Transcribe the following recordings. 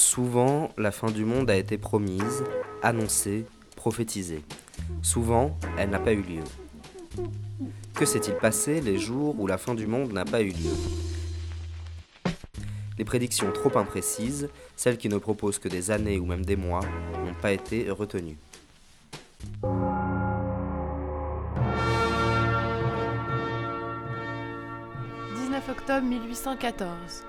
Souvent, la fin du monde a été promise, annoncée, prophétisée. Souvent, elle n'a pas eu lieu. Que s'est-il passé les jours où la fin du monde n'a pas eu lieu? Les prédictions trop imprécises, celles qui ne proposent que des années ou même des mois, n'ont pas été retenues. 19 octobre 1814.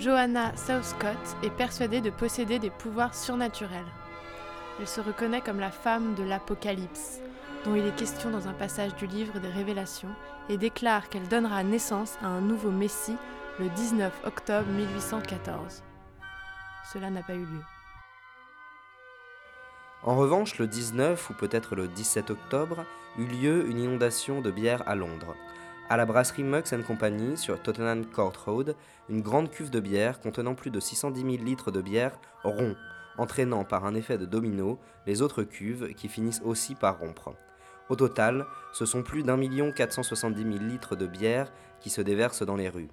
Johanna Southcott est persuadée de posséder des pouvoirs surnaturels. Elle se reconnaît comme la femme de l'Apocalypse, dont il est question dans un passage du livre des Révélations, et déclare qu'elle donnera naissance à un nouveau Messie le 19 octobre 1814. Cela n'a pas eu lieu. En revanche, le 19 ou peut-être le 17 octobre eut lieu une inondation de bière à Londres. À la brasserie Mux Company sur Tottenham Court Road, une grande cuve de bière contenant plus de 610 000 litres de bière rompt, entraînant par un effet de domino les autres cuves qui finissent aussi par rompre. Au total, ce sont plus d'un million 470 000 litres de bière qui se déversent dans les rues.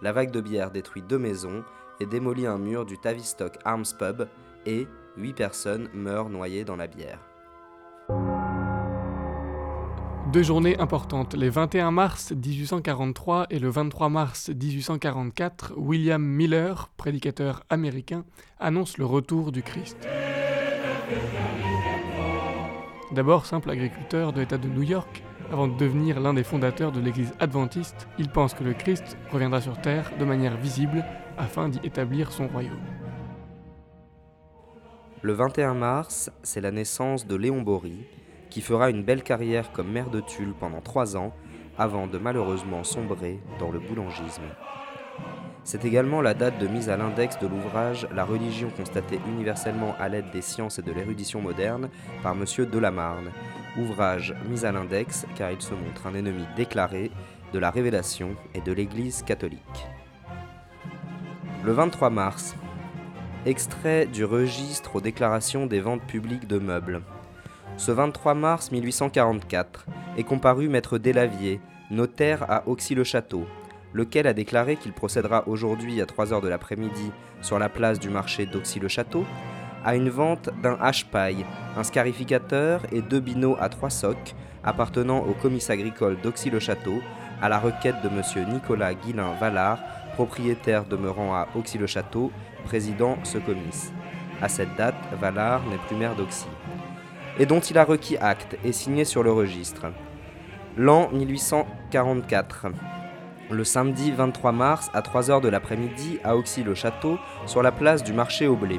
La vague de bière détruit deux maisons et démolit un mur du Tavistock Arms Pub et huit personnes meurent noyées dans la bière. Deux journées importantes. Les 21 mars 1843 et le 23 mars 1844, William Miller, prédicateur américain, annonce le retour du Christ. D'abord simple agriculteur de l'État de New York, avant de devenir l'un des fondateurs de l'Église adventiste, il pense que le Christ reviendra sur Terre de manière visible afin d'y établir son royaume. Le 21 mars, c'est la naissance de Léon Bory, qui fera une belle carrière comme maire de Tulle pendant trois ans, avant de malheureusement sombrer dans le boulangisme. C'est également la date de mise à l'index de l'ouvrage La religion constatée universellement à l'aide des sciences et de l'érudition moderne par M. Delamarne, ouvrage mis à l'index car il se montre un ennemi déclaré de la révélation et de l'Église catholique. Le 23 mars, extrait du registre aux déclarations des ventes publiques de meubles. Ce 23 mars 1844 est comparu maître Delavier, notaire à Auxy-le-Château, lequel a déclaré qu'il procédera aujourd'hui à 3 heures de l'après-midi sur la place du marché d'Auxy-le-Château à une vente d'un hache-paille, un scarificateur et deux binots à trois socs appartenant au comice agricole d'Auxy-le-Château à la requête de M. Nicolas Guillain Vallard, propriétaire demeurant à Auxy-le-Château, président ce comice. À cette date, Vallard n'est plus maire d'Auxy et dont il a requis acte et signé sur le registre. L'an 1844. Le samedi 23 mars à 3h de l'après-midi à Auxy-le-Château, sur la place du marché au blé.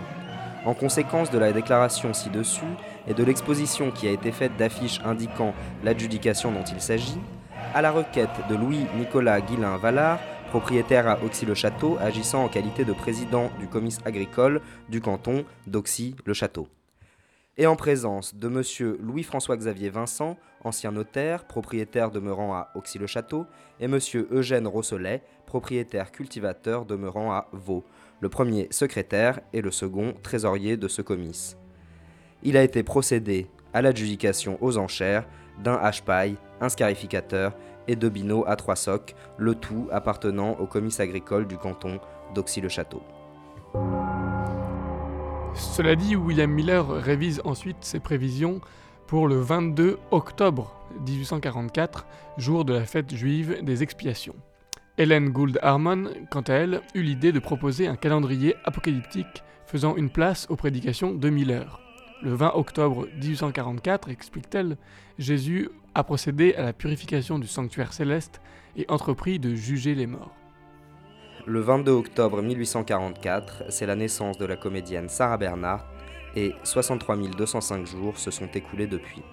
En conséquence de la déclaration ci-dessus et de l'exposition qui a été faite d'affiches indiquant l'adjudication dont il s'agit, à la requête de Louis-Nicolas Guillain Vallard, propriétaire à Auxy-le-Château, agissant en qualité de président du comice agricole du canton d'Auxy-le-Château et en présence de M. Louis-François-Xavier Vincent, ancien notaire, propriétaire demeurant à Auxy-le-Château, et M. Eugène Rosselet, propriétaire cultivateur demeurant à Vaux, le premier secrétaire et le second trésorier de ce comice. Il a été procédé à l'adjudication aux enchères d'un hache-paille, un scarificateur et deux binots à trois socs, le tout appartenant au comice agricole du canton d'Auxy-le-Château. Cela dit, William Miller révise ensuite ses prévisions pour le 22 octobre 1844, jour de la fête juive des expiations. Helen Gould Harmon, quant à elle, eut l'idée de proposer un calendrier apocalyptique faisant une place aux prédications de Miller. Le 20 octobre 1844, explique-t-elle, Jésus a procédé à la purification du sanctuaire céleste et entrepris de juger les morts. Le 22 octobre 1844, c'est la naissance de la comédienne Sarah Bernhardt et 63 205 jours se sont écoulés depuis.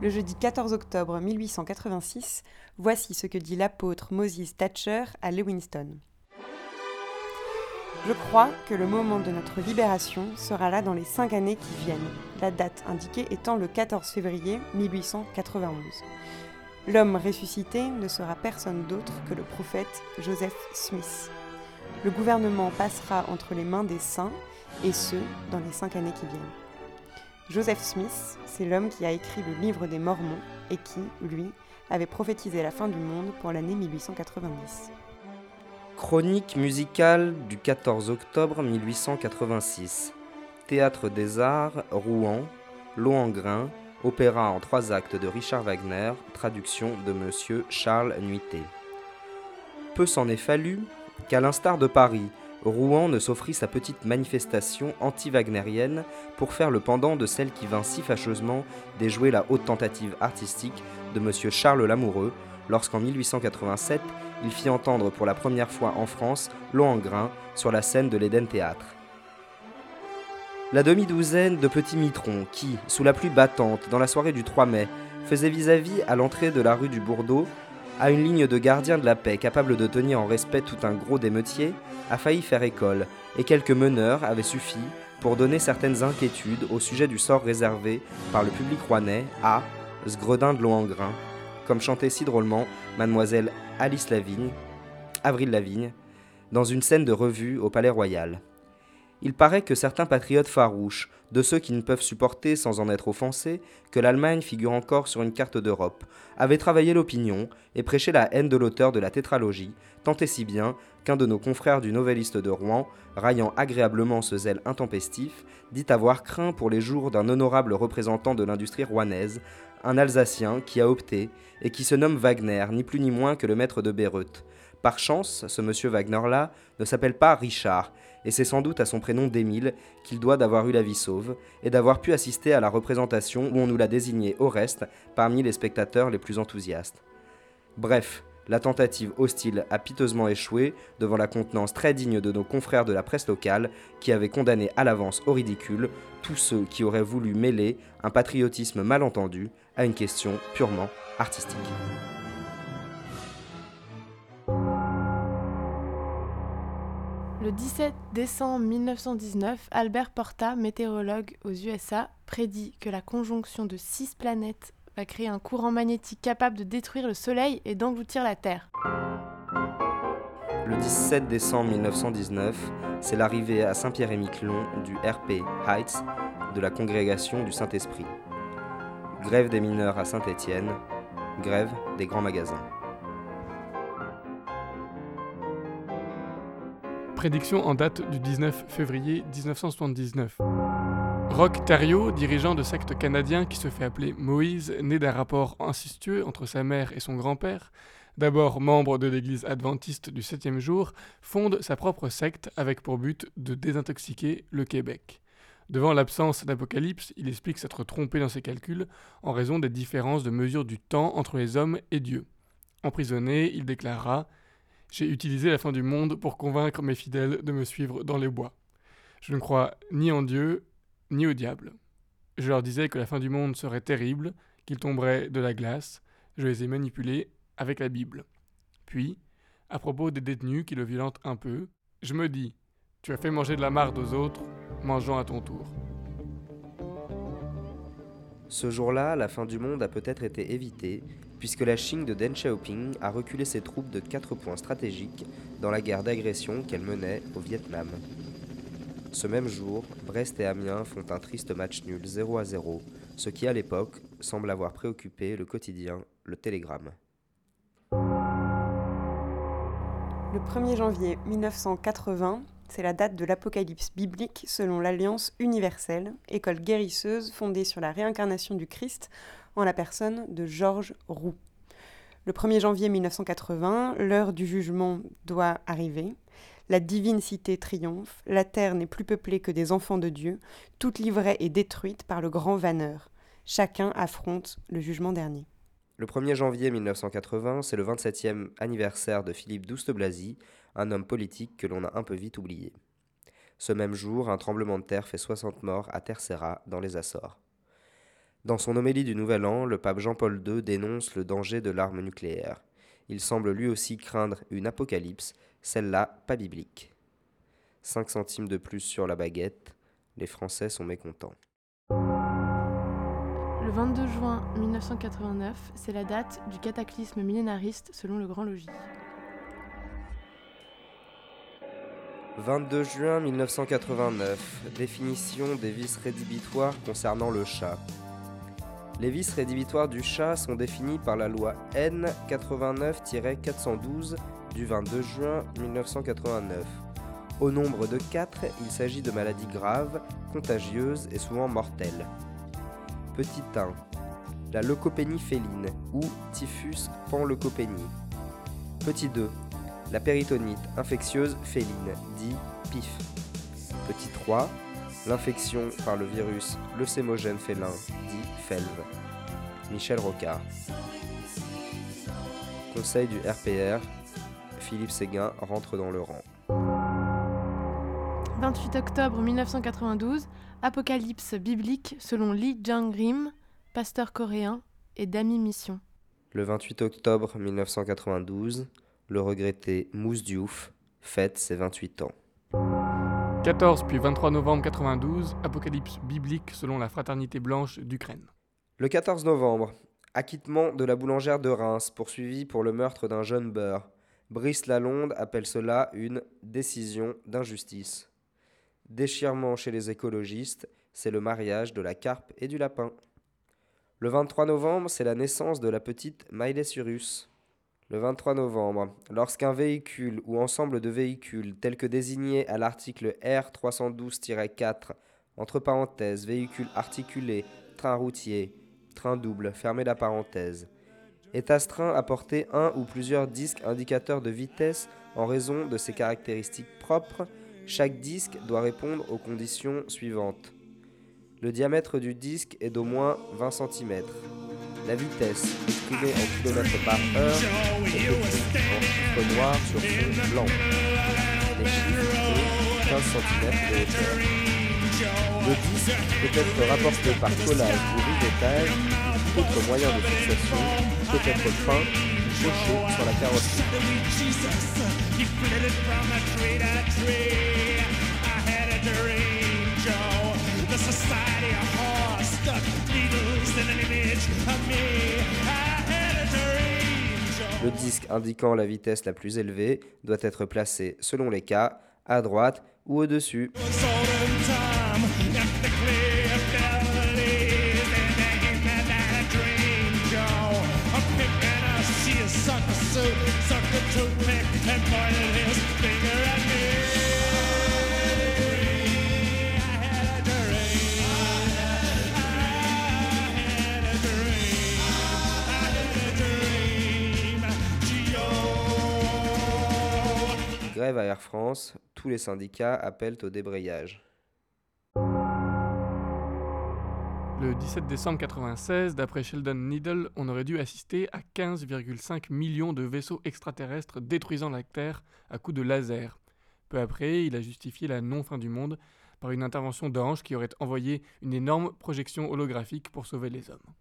Le jeudi 14 octobre 1886, voici ce que dit l'apôtre Moses Thatcher à Lewinston. Je crois que le moment de notre libération sera là dans les cinq années qui viennent, la date indiquée étant le 14 février 1891. L'homme ressuscité ne sera personne d'autre que le prophète Joseph Smith. Le gouvernement passera entre les mains des saints, et ce, dans les cinq années qui viennent. Joseph Smith, c'est l'homme qui a écrit le livre des Mormons et qui, lui, avait prophétisé la fin du monde pour l'année 1890. Chronique musicale du 14 octobre 1886. Théâtre des Arts, Rouen, Lohengrin, opéra en trois actes de Richard Wagner, traduction de Monsieur Charles Nuité. Peu s'en est fallu qu'à l'instar de Paris, Rouen ne s'offrit sa petite manifestation anti-wagnérienne pour faire le pendant de celle qui vint si fâcheusement déjouer la haute tentative artistique de Monsieur Charles Lamoureux lorsqu'en 1887 il fit entendre pour la première fois en France Lohengrin sur la scène de l'Éden Théâtre. La demi-douzaine de petits mitrons qui, sous la pluie battante, dans la soirée du 3 mai, faisaient vis-à-vis à, l'entrée de la rue du Bourdeau, à une ligne de gardiens de la paix capable de tenir en respect tout un gros d'émeutier, a failli faire école, et quelques meneurs avaient suffi pour donner certaines inquiétudes au sujet du sort réservé par le public rouennais à ce gredin de Lohengrin, comme chantait si drôlement mademoiselle Alice Lavigne, Avril Lavigne, dans une scène de revue au Palais Royal. Il paraît que certains patriotes farouches, de ceux qui ne peuvent supporter sans en être offensés que l'Allemagne figure encore sur une carte d'Europe, avaient travaillé l'opinion et prêché la haine de l'auteur de la tétralogie, tant et si bien qu'un de nos confrères du Novelliste de Rouen, raillant agréablement ce zèle intempestif, dit avoir craint pour les jours d'un honorable représentant de l'industrie rouennaise, un Alsacien qui a opté et qui se nomme Wagner, ni plus ni moins que le maître de Beyrouth. Par chance, ce monsieur Wagner-là ne s'appelle pas Richard, et c'est sans doute à son prénom d'Émile qu'il doit d'avoir eu la vie sauve, et d'avoir pu assister à la représentation où on nous l'a désigné au reste parmi les spectateurs les plus enthousiastes. Bref, la tentative hostile a piteusement échoué devant la contenance très digne de nos confrères de la presse locale qui avaient condamné à l'avance au ridicule tous ceux qui auraient voulu mêler un patriotisme mal entendu à une question purement artistique. Le 17 décembre 1919, Albert Porta, météorologue aux USA, prédit que la conjonction de six planètes va créer un courant magnétique capable de détruire le Soleil et d'engloutir la Terre. Le 17 décembre 1919, c'est l'arrivée à Saint-Pierre-et-Miquelon du RP Heights de la congrégation du Saint-Esprit. Grève des mineurs à Saint-Étienne, grève des grands magasins. Prédiction en date du 19 février 1979. Rock Thériault, dirigeant de secte canadien qui se fait appeler Moïse, né d'un rapport incestueux entre sa mère et son grand-père, d'abord membre de l'église adventiste du septième jour, fonde sa propre secte avec pour but de désintoxiquer le Québec. Devant l'absence d'apocalypse, il explique s'être trompé dans ses calculs en raison des différences de mesure du temps entre les hommes et Dieu. Emprisonné, il déclarera j'ai utilisé la fin du monde pour convaincre mes fidèles de me suivre dans les bois. Je ne crois ni en Dieu, ni au diable. Je leur disais que la fin du monde serait terrible, qu'il tomberait de la glace. Je les ai manipulés avec la Bible. Puis, à propos des détenus qui le violentent un peu, je me dis Tu as fait manger de la marde aux autres, mangeant à ton tour. Ce jour-là, la fin du monde a peut-être été évitée, puisque la Chine de Deng Xiaoping a reculé ses troupes de quatre points stratégiques dans la guerre d'agression qu'elle menait au Vietnam. Ce même jour, Brest et Amiens font un triste match nul 0 à 0, ce qui à l'époque semble avoir préoccupé le quotidien Le Télégramme. Le 1er janvier 1980, c'est la date de l'Apocalypse biblique selon l'Alliance universelle, école guérisseuse fondée sur la réincarnation du Christ en la personne de Georges Roux. Le 1er janvier 1980, l'heure du jugement doit arriver. La divine cité triomphe, la terre n'est plus peuplée que des enfants de Dieu, toute livrée est détruite par le grand vanneur. Chacun affronte le jugement dernier. Le 1er janvier 1980, c'est le 27e anniversaire de Philippe Douste-Blazy, un homme politique que l'on a un peu vite oublié. Ce même jour, un tremblement de terre fait 60 morts à Terceira, dans les Açores. Dans son homélie du Nouvel An, le pape Jean-Paul II dénonce le danger de l'arme nucléaire. Il semble lui aussi craindre une apocalypse, celle-là pas biblique. 5 centimes de plus sur la baguette, les Français sont mécontents. Le 22 juin 1989, c'est la date du cataclysme millénariste selon le Grand Logis. 22 juin 1989, définition des vices rédhibitoires concernant le chat. Les vices rédhibitoires du chat sont définis par la loi N 89-412 du 22 juin 1989. Au nombre de 4, il s'agit de maladies graves, contagieuses et souvent mortelles. Petit 1. La leucopénie féline ou typhus panleucopénie. Petit 2. La péritonite infectieuse féline, dit PIF. Petit 3. L'infection par le virus leucémogène félin, dit FELV. Michel Rocard. Conseil du RPR, Philippe Séguin rentre dans le rang. 28 octobre 1992, Apocalypse biblique selon Lee Jung-rim, pasteur coréen et d'Ami Mission. Le 28 octobre 1992, le regretté Mousse Diouf fête ses 28 ans. 14 puis 23 novembre 92, Apocalypse biblique selon la Fraternité blanche d'Ukraine. Le 14 novembre, acquittement de la boulangère de Reims, poursuivie pour le meurtre d'un jeune beurre. Brice Lalonde appelle cela une décision d'injustice. Déchirement chez les écologistes, c'est le mariage de la carpe et du lapin. Le 23 novembre, c'est la naissance de la petite Miley Cyrus. Le 23 novembre, lorsqu'un véhicule ou ensemble de véhicules tel que désigné à l'article R312-4, entre parenthèses, véhicule articulé, train routier, train double, fermé la parenthèse, est astreint à porter un ou plusieurs disques indicateurs de vitesse en raison de ses caractéristiques propres, chaque disque doit répondre aux conditions suivantes. Le diamètre du disque est d'au moins 20 cm. La vitesse, exprimée en km par heure, est en chiffres noirs sur fond blanc. Les chiffres ont 15 cm de hauteur. Le disque peut être rapporté par collage ou rivetage, ou autre moyen de fixation, peut être peint fauché sur la carrosserie. Le disque indiquant la vitesse la plus élevée doit être placé, selon les cas, à droite ou au-dessus. Grève à Air France, tous les syndicats appellent au débrayage. Le 17 décembre 1996, d'après Sheldon Needle, on aurait dû assister à 15,5 millions de vaisseaux extraterrestres détruisant la Terre à coups de laser. Peu après, il a justifié la non-fin du monde par une intervention d'Ange qui aurait envoyé une énorme projection holographique pour sauver les hommes.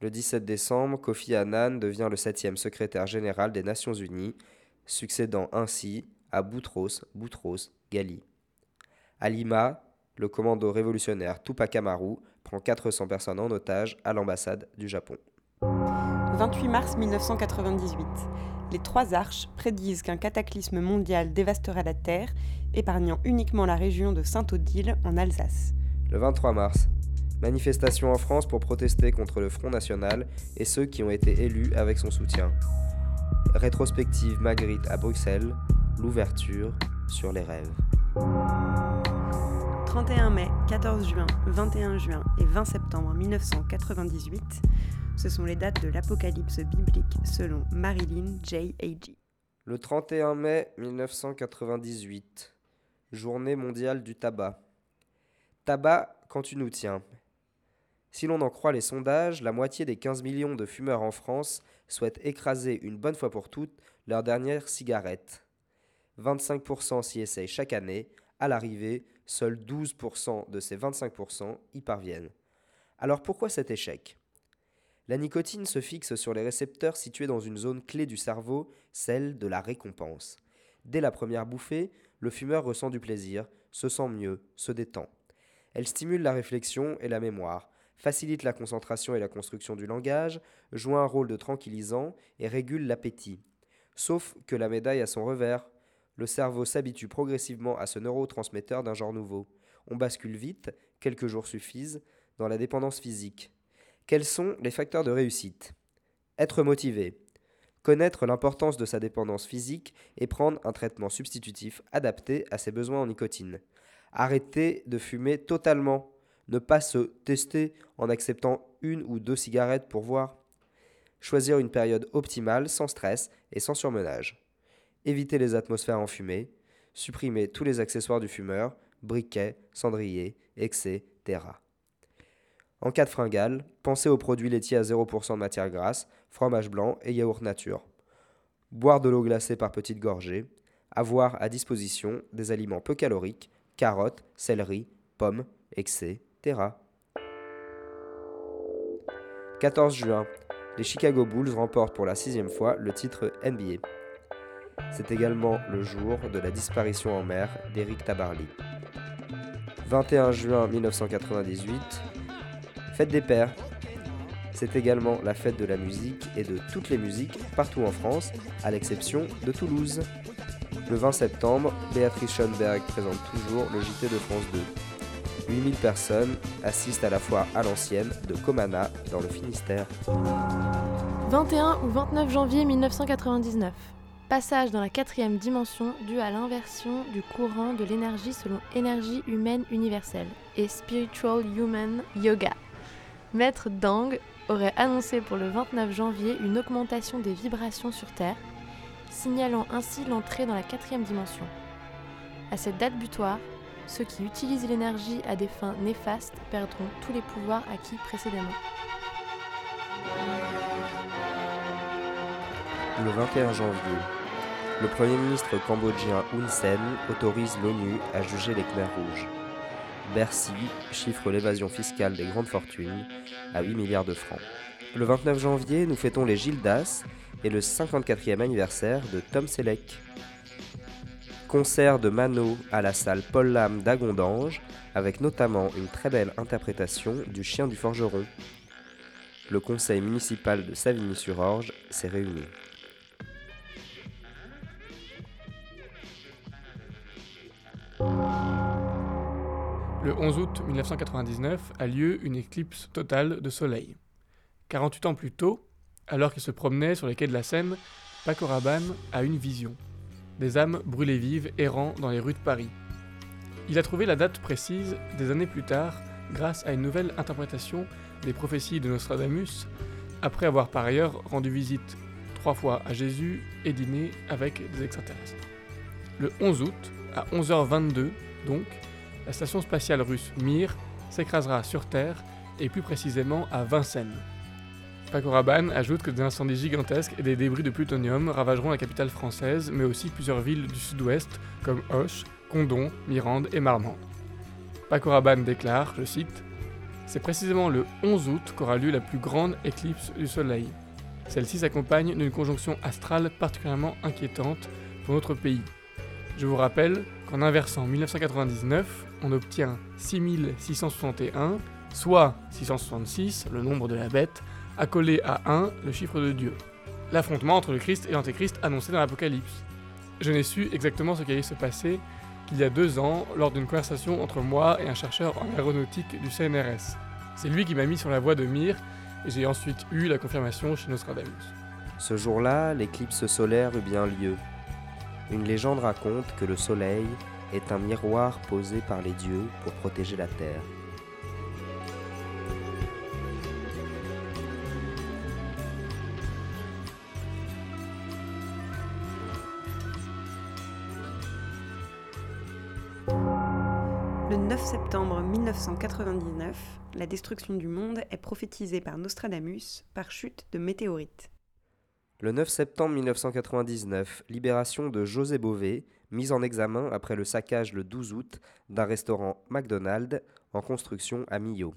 Le 17 décembre, Kofi Annan devient le septième secrétaire général des Nations Unies, succédant ainsi à Boutros Boutros Ghali. À Lima, le commando révolutionnaire Tupac Amaru prend 400 personnes en otage à l'ambassade du Japon. 28 mars 1998. Les trois arches prédisent qu'un cataclysme mondial dévastera la Terre, épargnant uniquement la région de Saint-Odile en Alsace. Le 23 mars, manifestation en France pour protester contre le Front National et ceux qui ont été élus avec son soutien. Rétrospective Magritte à Bruxelles, l'ouverture sur les rêves. 31 mai, 14 juin, 21 juin et 20 septembre 1998, ce sont les dates de l'apocalypse biblique selon Marilyn J. A.G. Le 31 mai 1998, journée mondiale du tabac. Tabac quand tu nous tiens. Si l'on en croit les sondages, la moitié des 15 millions de fumeurs en France souhaitent écraser une bonne fois pour toutes leur dernière cigarette. 25% s'y essayent chaque année. À l'arrivée, seuls 12% de ces 25% y parviennent. Alors pourquoi cet échec? La nicotine se fixe sur les récepteurs situés dans une zone clé du cerveau, celle de la récompense. Dès la première bouffée, le fumeur ressent du plaisir, se sent mieux, se détend. Elle stimule la réflexion et la mémoire, facilite la concentration et la construction du langage, joue un rôle de tranquillisant et régule l'appétit. Sauf que la médaille a son revers. Le cerveau s'habitue progressivement à ce neurotransmetteur d'un genre nouveau. On bascule vite, quelques jours suffisent, dans la dépendance physique. Quels sont les facteurs de réussite? Être motivé. connaître l'importance de sa dépendance physique et prendre un traitement substitutif adapté à ses besoins en nicotine. Arrêter de fumer totalement. Ne pas se tester en acceptant une ou deux cigarettes pour voir. Choisir une période optimale sans stress et sans surmenage. Éviter les atmosphères enfumées. Supprimer tous les accessoires du fumeur, briquets, cendriers, etc. En cas de fringale, pensez aux produits laitiers à 0% de matière grasse, fromage blanc et yaourt nature. Boire de l'eau glacée par petites gorgées. Avoir à disposition des aliments peu caloriques, carottes, céleri, pommes, etc. 14 juin, les Chicago Bulls remportent pour la sixième fois le titre NBA. C'est également le jour de la disparition en mer d'Eric Tabarly. 21 juin 1998, fête des pères. C'est également la fête de la musique et de toutes les musiques partout en France, à l'exception de Toulouse. Le 20 septembre, Béatrice Schoenberg présente toujours le JT de France 2. 8000 personnes assistent à la foire à l'ancienne de Comana dans le Finistère. 21 ou 29 janvier 1999. Passage dans la quatrième dimension dû à l'inversion du courant de l'énergie selon énergie humaine universelle et Spiritual Human Yoga. Maître Dang aurait annoncé pour le 29 janvier une augmentation des vibrations sur Terre, signalant ainsi l'entrée dans la quatrième dimension. À cette date butoir, ceux qui utilisent l'énergie à des fins néfastes perdront tous les pouvoirs acquis précédemment. Le 21 janvier, le Premier ministre cambodgien Hun Sen autorise l'ONU à juger les Khmers rouges. Bercy chiffre l'évasion fiscale des grandes fortunes à 8 milliards de francs. Le 29 janvier, nous fêtons les Gildas et le 54e anniversaire de Tom Selleck. Concert de Mano à la salle Paul Lam d'Agondange, avec notamment une très belle interprétation du Chien du Forgeron. Le conseil municipal de Savigny-sur-Orge s'est réuni. Le 11 août 1999 a lieu une éclipse totale de soleil. 48 ans plus tôt, alors qu'il se promenait sur les quais de la Seine, Paco Rabanne a une vision. Des âmes brûlées vives errant dans les rues de Paris. Il a trouvé la date précise des années plus tard grâce à une nouvelle interprétation des prophéties de Nostradamus, après avoir par ailleurs rendu visite trois fois à Jésus et dîné avec des extraterrestres. Le 11 août, à 11h22 donc, la station spatiale russe Mir s'écrasera sur Terre et plus précisément à Vincennes. Paco Rabanne ajoute que des incendies gigantesques et des débris de plutonium ravageront la capitale française, mais aussi plusieurs villes du sud-ouest comme Auch, Condon, Mirande et Marmande. Paco Rabanne déclare, je cite, C'est précisément le 11 août qu'aura lieu la plus grande éclipse du Soleil. Celle-ci s'accompagne d'une conjonction astrale particulièrement inquiétante pour notre pays. Je vous rappelle qu'en inversant 1999, on obtient 6661, soit 666, le nombre de la bête, accolé à 1, le chiffre de Dieu. L'affrontement entre le Christ et l'Antéchrist annoncé dans l'Apocalypse. Je n'ai su exactement ce qui allait se passer qu'il y a deux ans lors d'une conversation entre moi et un chercheur en aéronautique du CNRS. C'est lui qui m'a mis sur la voie de Mir et j'ai ensuite eu la confirmation chez Nostradamus. Ce jour-là, l'éclipse solaire eut bien lieu. Une légende raconte que le soleil est un miroir posé par les dieux pour protéger la terre. Le 9 septembre 1999, la destruction du monde est prophétisée par Nostradamus par chute de météorites. Le 9 septembre 1999, libération de José Bové, mis en examen après le saccage le 12 août d'un restaurant McDonald's en construction à Millau.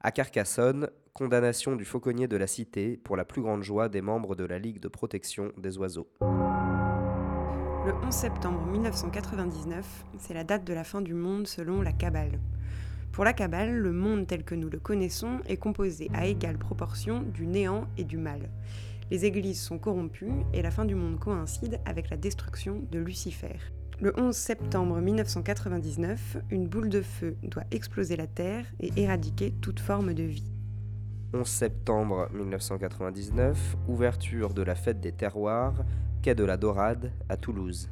À Carcassonne, condamnation du fauconnier de la cité pour la plus grande joie des membres de la Ligue de protection des oiseaux. Le 11 septembre 1999, c'est la date de la fin du monde selon la Kabbale. Pour la Kabbale, le monde tel que nous le connaissons est composé à égale proportion du néant et du mal. Les églises sont corrompues et la fin du monde coïncide avec la destruction de Lucifer. Le 11 septembre 1999, une boule de feu doit exploser la Terre et éradiquer toute forme de vie. 11 septembre 1999, ouverture de la fête des terroirs, quai de la Dorade à Toulouse.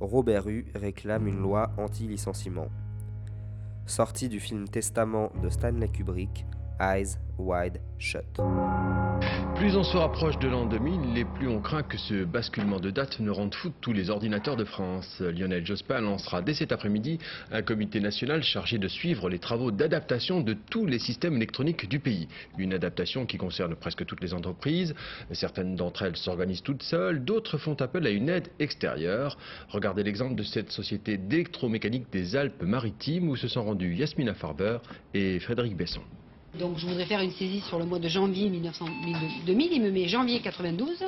Robert Hue réclame une loi anti-licenciement. Sortie du film Testament de Stanley Kubrick, Eyes Wide Shut. Plus on se rapproche de l'an 2000, et plus on craint que ce basculement de date ne rende fou tous les ordinateurs de France. Lionel Jospin lancera dès cet après-midi un comité national chargé de suivre les travaux d'adaptation de tous les systèmes électroniques du pays. Une adaptation qui concerne presque toutes les entreprises. Certaines d'entre elles s'organisent toutes seules, d'autres font appel à une aide extérieure. Regardez l'exemple de cette société d'électromécanique des Alpes-Maritimes où se sont rendus Yasmina Farber et Frédéric Besson. Donc je voudrais faire une saisie sur le mois de janvier 1900, 2000. Il me met janvier 92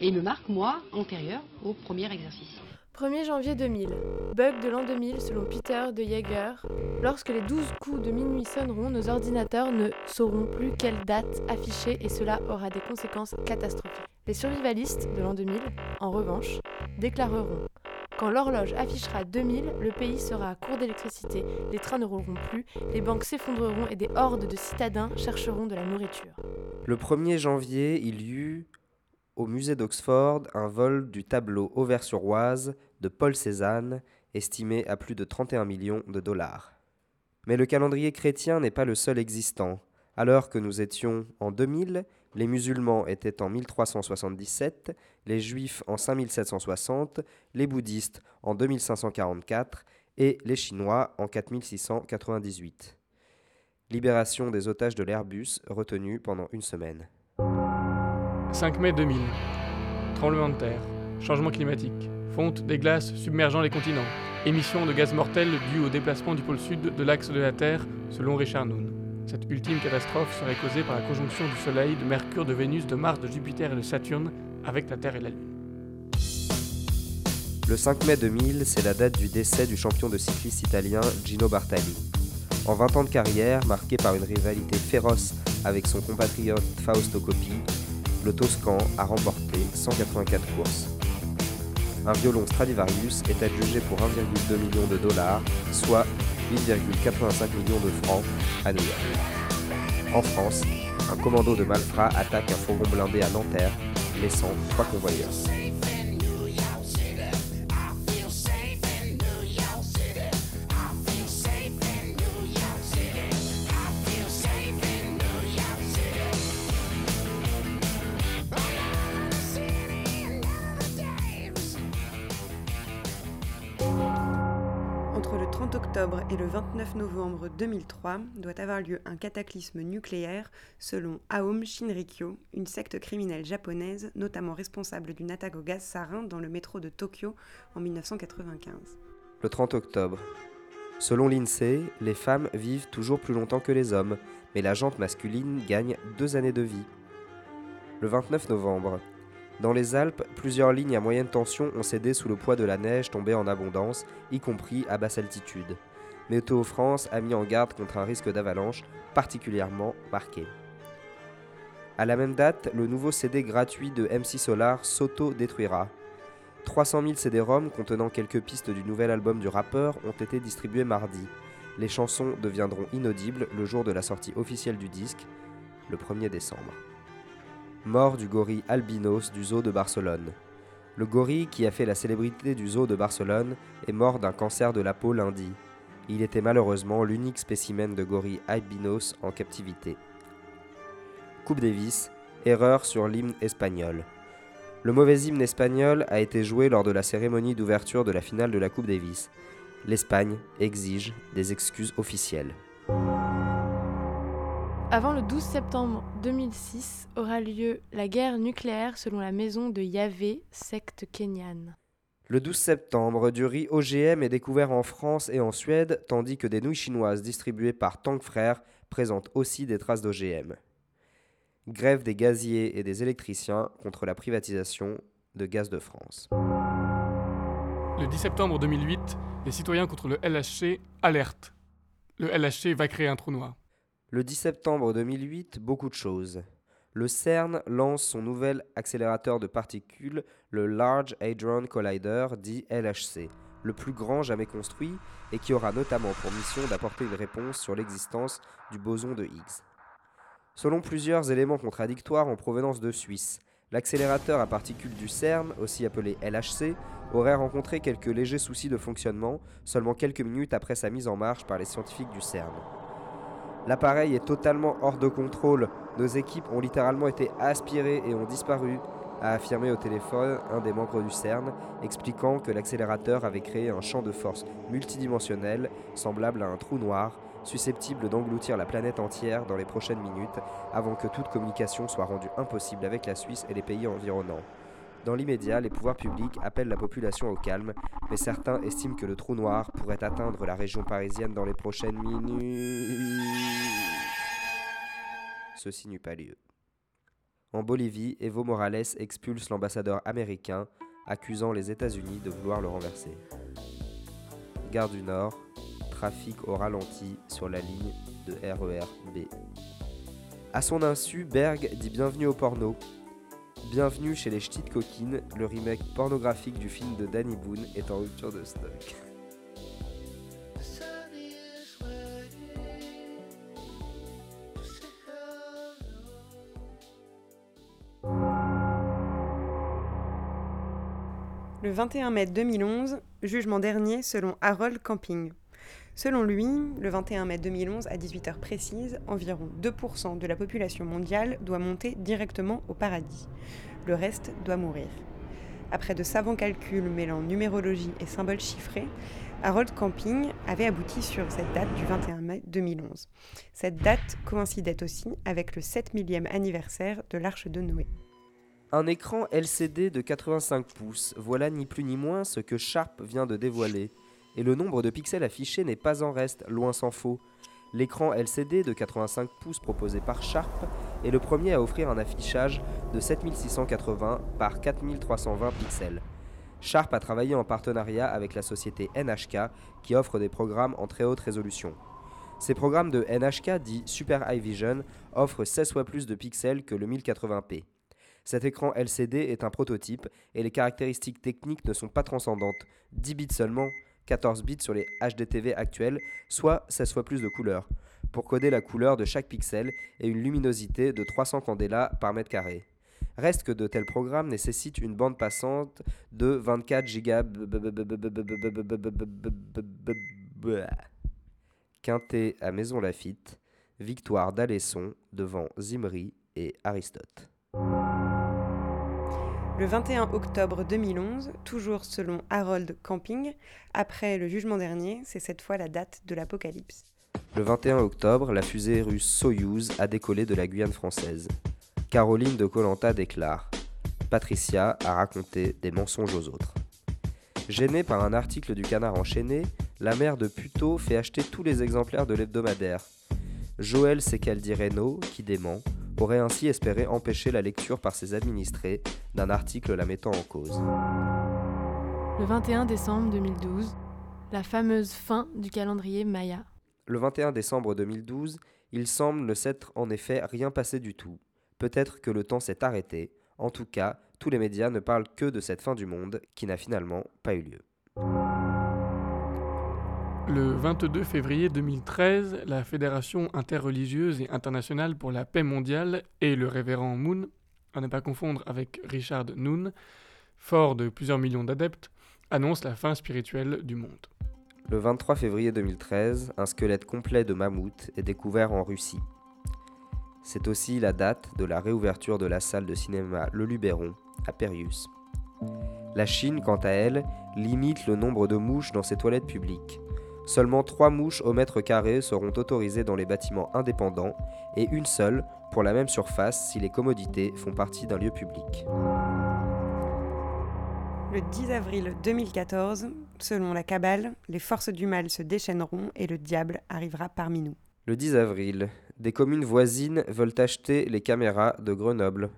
et il me marque mois antérieur au premier exercice. 1er janvier 2000. Bug de l'an 2000 selon Peter de Jaeger. Lorsque les 12 coups de minuit sonneront, nos ordinateurs ne sauront plus quelle date afficher et cela aura des conséquences catastrophiques. Les survivalistes de l'an 2000, en revanche, déclareront quand l'horloge affichera 2000, le pays sera à court d'électricité, les trains ne rouleront plus, les banques s'effondreront et des hordes de citadins chercheront de la nourriture. Le 1er janvier, il y eut au musée d'Oxford un vol du tableau Auvers-sur-Oise de Paul Cézanne, estimé à plus de 31 millions de dollars. Mais le calendrier chrétien n'est pas le seul existant. Alors que nous étions en 2000, les musulmans étaient en 1377, les juifs en 5760, les bouddhistes en 2544 et les chinois en 4698. Libération des otages de l'Airbus retenus pendant une semaine. 5 mai 2000. Tremblement de terre, changement climatique, fonte des glaces submergeant les continents, émission de gaz mortels due au déplacement du pôle sud de l'axe de la Terre, selon Richard Noon. Cette ultime catastrophe serait causée par la conjonction du Soleil, de Mercure, de Vénus, de Mars, de Jupiter et de Saturne avec la Terre et la Lune. Le 5 mai 2000, c'est la date du décès du champion de cycliste italien Gino Bartali. En 20 ans de carrière, marqué par une rivalité féroce avec son compatriote Fausto Coppi, le Toscan a remporté 184 courses. Un violon Stradivarius est adjugé pour 1,2 million de dollars, soit 8,85 millions de francs à New York. En France, un commando de malfrats attaque un fourgon blindé à Nanterre, laissant trois convoyeurs. Octobre et le 29 novembre 2003 doit avoir lieu un cataclysme nucléaire selon Aom Shinrikyo, une secte criminelle japonaise notamment responsable d'une attaque au gaz sarin dans le métro de Tokyo en 1995. Le 30 octobre. Selon l'INSEE, les femmes vivent toujours plus longtemps que les hommes, mais la jante masculine gagne deux années de vie. Le 29 novembre. Dans les Alpes, plusieurs lignes à moyenne tension ont cédé sous le poids de la neige tombée en abondance, y compris à basse altitude. Météo France a mis en garde contre un risque d'avalanche particulièrement marqué. À la même date, le nouveau CD gratuit de MC Solar s'auto-détruira. 300 000 CD-ROM contenant quelques pistes du nouvel album du rappeur ont été distribués mardi. Les chansons deviendront inaudibles le jour de la sortie officielle du disque, le 1er décembre. Mort du gorille albinos du zoo de Barcelone. Le gorille qui a fait la célébrité du zoo de Barcelone est mort d'un cancer de la peau lundi. Il était malheureusement l'unique spécimen de gorille albinos en captivité. Coupe Davis, erreur sur l'hymne espagnol. Le mauvais hymne espagnol a été joué lors de la cérémonie d'ouverture de la finale de la Coupe Davis. L'Espagne exige des excuses officielles. Avant le 12 septembre 2006 aura lieu la guerre nucléaire selon la maison de Yahvé, secte kenyane. Le 12 septembre, du riz OGM est découvert en France et en Suède, tandis que des nouilles chinoises distribuées par Tank Frères présentent aussi des traces d'OGM. Grève des gaziers et des électriciens contre la privatisation de Gaz de France. Le 10 septembre 2008, les citoyens contre le LHC alertent. Le LHC va créer un trou noir. Le 10 septembre 2008, beaucoup de choses. Le CERN lance son nouvel accélérateur de particules, le Large Hadron Collider, dit LHC, le plus grand jamais construit et qui aura notamment pour mission d'apporter une réponse sur l'existence du boson de Higgs. Selon plusieurs éléments contradictoires en provenance de Suisse, l'accélérateur à particules du CERN, aussi appelé LHC, aurait rencontré quelques légers soucis de fonctionnement seulement quelques minutes après sa mise en marche par les scientifiques du CERN. L'appareil est totalement hors de contrôle, nos équipes ont littéralement été aspirées et ont disparu, a affirmé au téléphone un des membres du CERN, expliquant que l'accélérateur avait créé un champ de force multidimensionnel semblable à un trou noir, susceptible d'engloutir la planète entière dans les prochaines minutes, avant que toute communication soit rendue impossible avec la Suisse et les pays environnants. Dans l'immédiat, les pouvoirs publics appellent la population au calme, mais certains estiment que le trou noir pourrait atteindre la région parisienne dans les prochaines minutes. Ceci n'eut pas lieu. En Bolivie, Evo Morales expulse l'ambassadeur américain, accusant les États-Unis de vouloir le renverser. Gare du Nord, trafic au ralenti sur la ligne de RER B. À son insu, Berg dit bienvenue au porno. Bienvenue chez les Ch'tites Coquines, le remake pornographique du film de Danny Boone est en rupture de stock. Le 21 mai 2011, jugement dernier selon Harold Camping. Selon lui, le 21 mai 2011 à 18h précise, environ 2% de la population mondiale doit monter directement au paradis. Le reste doit mourir. Après de savants calculs mêlant numérologie et symboles chiffrés, Harold Camping avait abouti sur cette date du 21 mai 2011. Cette date coïncidait aussi avec le 7 millième anniversaire de l'Arche de Noé. Un écran LCD de 85 pouces, voilà ni plus ni moins ce que Sharp vient de dévoiler. Et le nombre de pixels affichés n'est pas en reste, loin s'en faut. L'écran LCD de 85 pouces proposé par Sharp est le premier à offrir un affichage de 7680 par 4320 pixels. Sharp a travaillé en partenariat avec la société NHK qui offre des programmes en très haute résolution. Ces programmes de NHK, dit Super High Vision, offrent 16 fois plus de pixels que le 1080p. Cet écran LCD est un prototype et les caractéristiques techniques ne sont pas transcendantes. 10 bits seulement, 14 bits sur les HDTV actuels, soit 16 fois plus de couleurs, pour coder la couleur de chaque pixel et une luminosité de 300 candela par mètre carré. Reste que de tels programmes nécessitent une bande passante de 24 Go. Quintet à Maison Lafitte, victoire d'Alesson devant Zimri et Aristote. Le 21 octobre 2011, toujours selon Harold Camping, après le jugement dernier, c'est cette fois la date de l'apocalypse. Le 21 octobre, la fusée russe Soyouz a décollé de la Guyane française. Caroline de Colanta déclare Patricia a raconté des mensonges aux autres. Gênée par un article du Canard enchaîné, la mère de Puto fait acheter tous les exemplaires de l'hebdomadaire. Joël Secaldi Reynaud, qui dément, aurait ainsi espéré empêcher la lecture par ses administrés d'un article la mettant en cause. Le 21 décembre 2012, la fameuse fin du calendrier Maya. Le 21 décembre 2012, il semble ne s'être en effet rien passé du tout. Peut-être que le temps s'est arrêté. En tout cas, tous les médias ne parlent que de cette fin du monde qui n'a finalement pas eu lieu. Le 22 février 2013, la Fédération interreligieuse et internationale pour la paix mondiale et le révérend Moon, à ne pas confondre avec Richard Noon, fort de plusieurs millions d'adeptes, annoncent la fin spirituelle du monde. Le 23 février 2013, un squelette complet de mammouth est découvert en Russie. C'est aussi la date de la réouverture de la salle de cinéma Le Luberon à Perius. La Chine, quant à elle, limite le nombre de mouches dans ses toilettes publiques. Seulement 3 mouches au mètre carré seront autorisées dans les bâtiments indépendants et une seule pour la même surface si les commodités font partie d'un lieu public. Le 10 avril 2014, selon la Kabbale, les forces du mal se déchaîneront et le diable arrivera parmi nous. Le 10 avril, des communes voisines veulent acheter les caméras de Grenoble.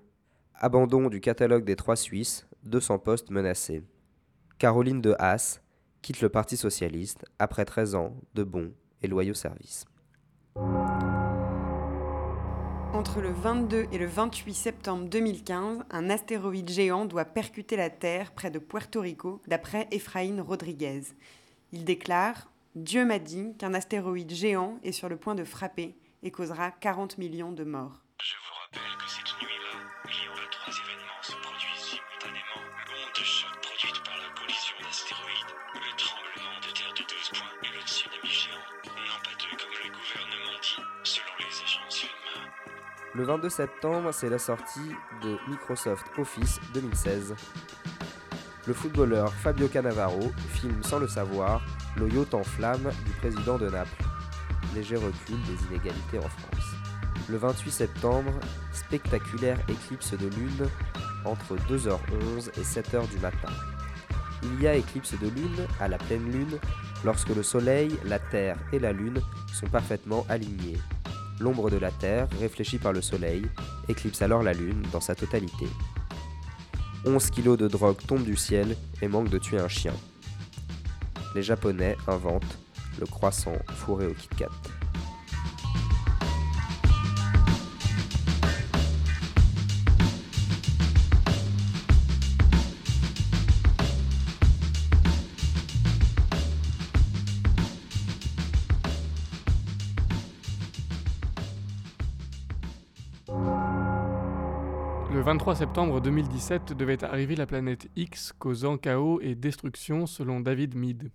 Abandon du catalogue des trois Suisses, 200 postes menacés. Caroline de Haas, quitte le Parti socialiste après 13 ans de bons et loyaux services. Entre le 22 et le 28 septembre 2015, un astéroïde géant doit percuter la Terre près de Puerto Rico, d'après Efraín Rodriguez. Il déclare Dieu m'a dit qu'un astéroïde géant est sur le point de frapper et causera 40 millions de morts. Je vous rappelle que cette nuit-là, Le 22 septembre, c'est la sortie de Microsoft Office 2016. Le footballeur Fabio Cannavaro filme sans le savoir le yacht en flammes du président de Naples. Léger recul des inégalités en France. Le 28 septembre, spectaculaire éclipse de lune entre 2h11 et 7h du matin. Il y a éclipse de lune à la pleine lune lorsque le Soleil, la Terre et la Lune sont parfaitement alignés. L'ombre de la Terre, réfléchie par le Soleil, éclipse alors la Lune dans sa totalité. 11 kilos de drogue tombent du ciel et manquent de tuer un chien. Les Japonais inventent le croissant fourré au Kit Kat. 23 septembre 2017 devait arriver la planète X causant chaos et destruction selon David Mead.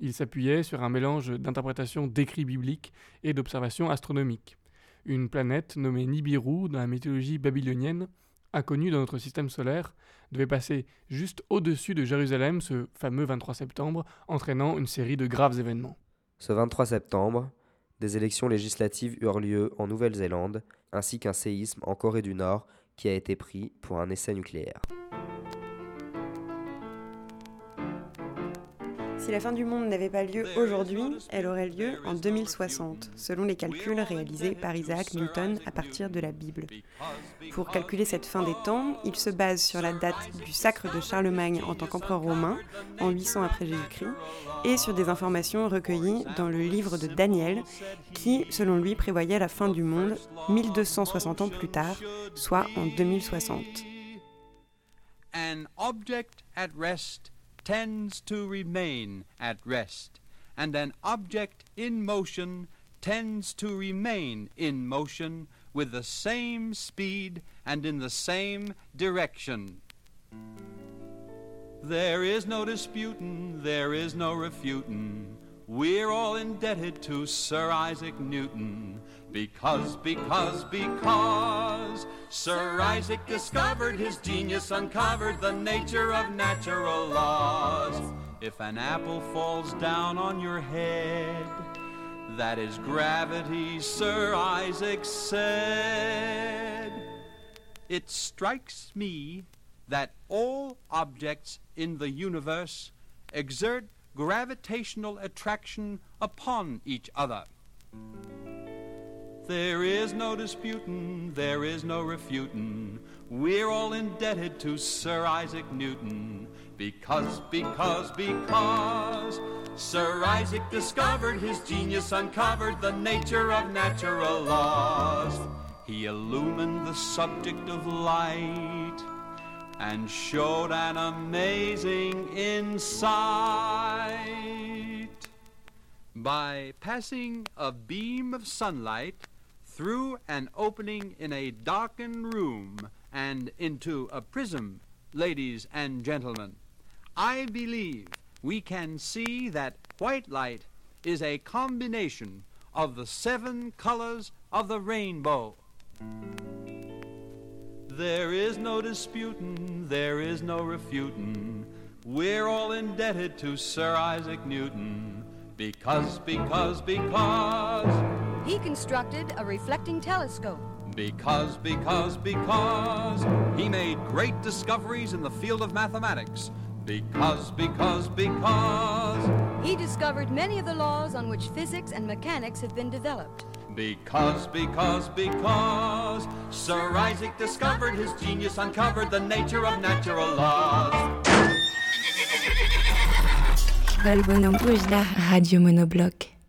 Il s'appuyait sur un mélange d'interprétations d'écrits bibliques et d'observations astronomiques. Une planète nommée Nibiru dans la mythologie babylonienne, inconnue dans notre système solaire, devait passer juste au-dessus de Jérusalem ce fameux 23 septembre, entraînant une série de graves événements. Ce 23 septembre, des élections législatives eurent lieu en Nouvelle-Zélande, ainsi qu'un séisme en Corée du Nord qui a été pris pour un essai nucléaire. Si la fin du monde n'avait pas lieu aujourd'hui, elle aurait lieu en 2060, selon les calculs réalisés par Isaac Newton à partir de la Bible. Pour calculer cette fin des temps, il se base sur la date du sacre de Charlemagne en tant qu'empereur romain, en 800 après Jésus-Christ, et sur des informations recueillies dans le livre de Daniel, qui, selon lui, prévoyait la fin du monde 1260 ans plus tard, soit en 2060. An object at rest tends to remain at rest, and an object in motion tends to remain in motion with the same speed and in the same direction. There is no disputin', there is no refutin'. We're all indebted to Sir Isaac Newton. Because, because, because Sir Isaac discovered his genius, uncovered the nature of natural laws. If an apple falls down on your head, that is gravity, Sir Isaac said. It strikes me that all objects in the universe exert gravitational attraction upon each other. There is no disputin', there is no refutin'. We're all indebted to Sir Isaac Newton. Because, because, because Sir Isaac discovered his genius, uncovered the nature of natural laws. He illumined the subject of light and showed an amazing insight. By passing a beam of sunlight through an opening in a darkened room and into a prism, ladies and gentlemen, I believe we can see that white light is a combination of the seven colors of the rainbow. There is no disputin', there is no refutin'. We're all indebted to Sir Isaac Newton. Because, because, because. He constructed a reflecting telescope. Because, because, because. He made great discoveries in the field of mathematics. Because, because, because. He discovered many of the laws on which physics and mechanics have been developed. Because, because, because Sir Isaac discovered his genius, uncovered the nature of natural laws. Radio Monobloc.